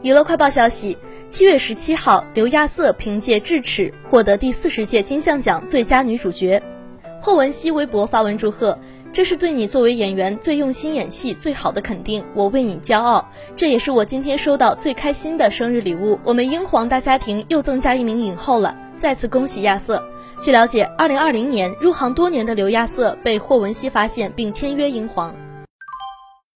娱乐快报消息七月十七号刘亚瑟凭借智齿获得第四十届金像奖最佳女主角。霍汶希微博发文祝贺这是对你作为演员最用心演戏最好的肯定我为你骄傲。这也是我今天收到最开心的生日礼物。我们英皇大家庭又增加一名影后了。再次恭喜亚瑟。据了解二零二零年入行多年的刘亚瑟被霍汶希发现并签约英皇。